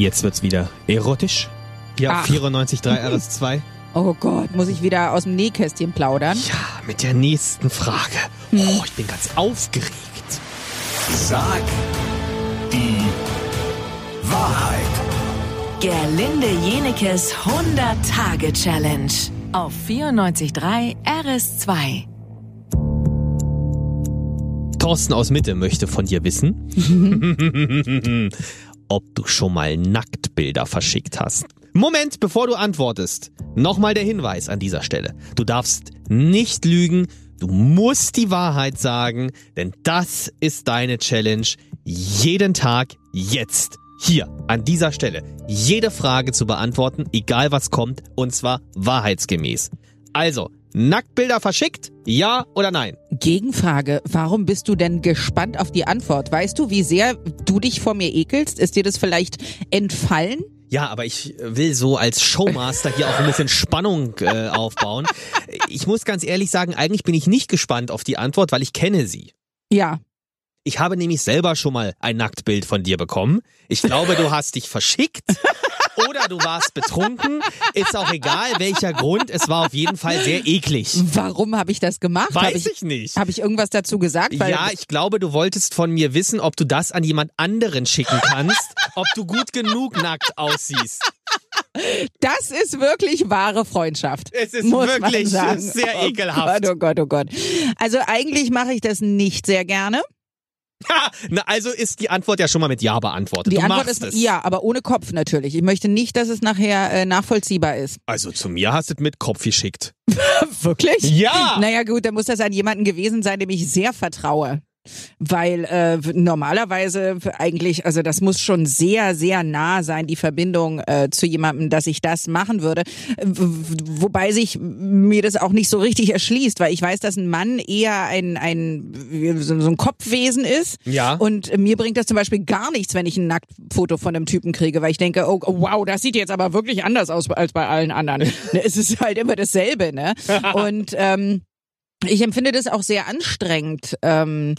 Jetzt wird's wieder erotisch. Ja, Ach. 94.3 RS2. Oh Gott, muss ich wieder aus dem Nähkästchen plaudern? Ja, mit der nächsten Frage. Oh, ich bin ganz aufgeregt. Sag die Wahrheit. Gerlinde Jenekes 100-Tage-Challenge auf 94.3 RS2. Thorsten aus Mitte möchte von dir wissen, ob du schon mal Nacktbilder verschickt hast. Moment, bevor du antwortest, nochmal der Hinweis an dieser Stelle. Du darfst nicht lügen, du musst die Wahrheit sagen, denn das ist deine Challenge. Jeden Tag, jetzt, hier, an dieser Stelle, jede Frage zu beantworten, egal was kommt, und zwar wahrheitsgemäß. Also, Nacktbilder verschickt? Ja oder nein? Gegenfrage, warum bist du denn gespannt auf die Antwort? Weißt du, wie sehr du dich vor mir ekelst? Ist dir das vielleicht entfallen? Ja, aber ich will so als Showmaster hier auch ein bisschen Spannung äh, aufbauen. Ich muss ganz ehrlich sagen, eigentlich bin ich nicht gespannt auf die Antwort, weil ich kenne sie. Ja. Ich habe nämlich selber schon mal ein Nacktbild von dir bekommen. Ich glaube, du hast dich verschickt oder du warst betrunken. Ist auch egal, welcher Grund. Es war auf jeden Fall sehr eklig. Warum habe ich das gemacht? Weiß hab ich, ich nicht. Habe ich irgendwas dazu gesagt? Ja, ich glaube, du wolltest von mir wissen, ob du das an jemand anderen schicken kannst, ob du gut genug nackt aussiehst. das ist wirklich wahre Freundschaft. Es ist wirklich sehr oh ekelhaft. Gott, oh Gott, oh Gott. Also eigentlich mache ich das nicht sehr gerne. Ha, na, also ist die Antwort ja schon mal mit Ja beantwortet. Die du Antwort ist es. ja, aber ohne Kopf natürlich. Ich möchte nicht, dass es nachher äh, nachvollziehbar ist. Also zu mir hast du es mit Kopf geschickt. Wirklich? Ja! Naja gut, dann muss das an jemanden gewesen sein, dem ich sehr vertraue. Weil äh, normalerweise eigentlich, also das muss schon sehr, sehr nah sein, die Verbindung äh, zu jemandem, dass ich das machen würde. Wobei sich mir das auch nicht so richtig erschließt, weil ich weiß, dass ein Mann eher ein, ein so so ein Kopfwesen ist. Ja. Und mir bringt das zum Beispiel gar nichts, wenn ich ein Nacktfoto von einem Typen kriege, weil ich denke, oh, oh wow, das sieht jetzt aber wirklich anders aus als bei allen anderen. Ne, es ist halt immer dasselbe, ne? Und ähm, ich empfinde das auch sehr anstrengend. Ähm,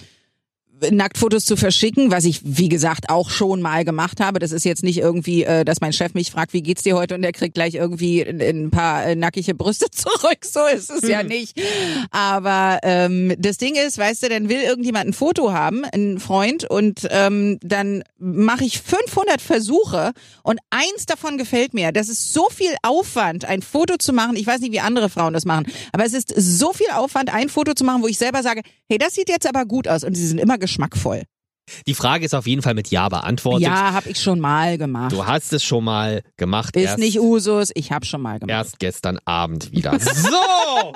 Nacktfotos zu verschicken, was ich wie gesagt auch schon mal gemacht habe. Das ist jetzt nicht irgendwie, äh, dass mein Chef mich fragt, wie geht's dir heute und der kriegt gleich irgendwie ein, ein paar äh, nackige Brüste zurück. So ist es ja nicht. Aber ähm, das Ding ist, weißt du, dann will irgendjemand ein Foto haben, ein Freund, und ähm, dann mache ich 500 Versuche und eins davon gefällt mir. Das ist so viel Aufwand, ein Foto zu machen. Ich weiß nicht, wie andere Frauen das machen, aber es ist so viel Aufwand, ein Foto zu machen, wo ich selber sage, hey, das sieht jetzt aber gut aus und sie sind immer geschmackvoll. Die Frage ist auf jeden Fall mit Ja beantwortet. Ja, habe ich schon mal gemacht. Du hast es schon mal gemacht. ist nicht Usus, ich habe schon mal gemacht. erst gestern Abend wieder. So!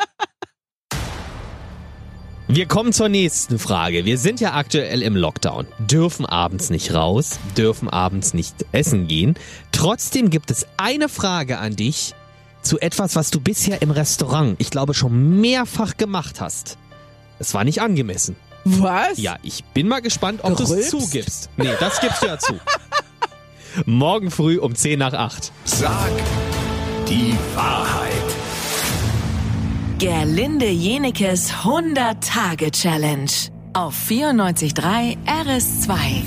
Wir kommen zur nächsten Frage. Wir sind ja aktuell im Lockdown, dürfen abends nicht raus, dürfen abends nicht essen gehen. Trotzdem gibt es eine Frage an dich zu etwas, was du bisher im Restaurant, ich glaube, schon mehrfach gemacht hast. Es war nicht angemessen. Was? Ja, ich bin mal gespannt, ob du es zugibst. Nee, das gibst du ja zu. Morgen früh um 10 nach 8. Sag die Wahrheit. Gerlinde Jenekes 100-Tage-Challenge auf 94.3 RS2.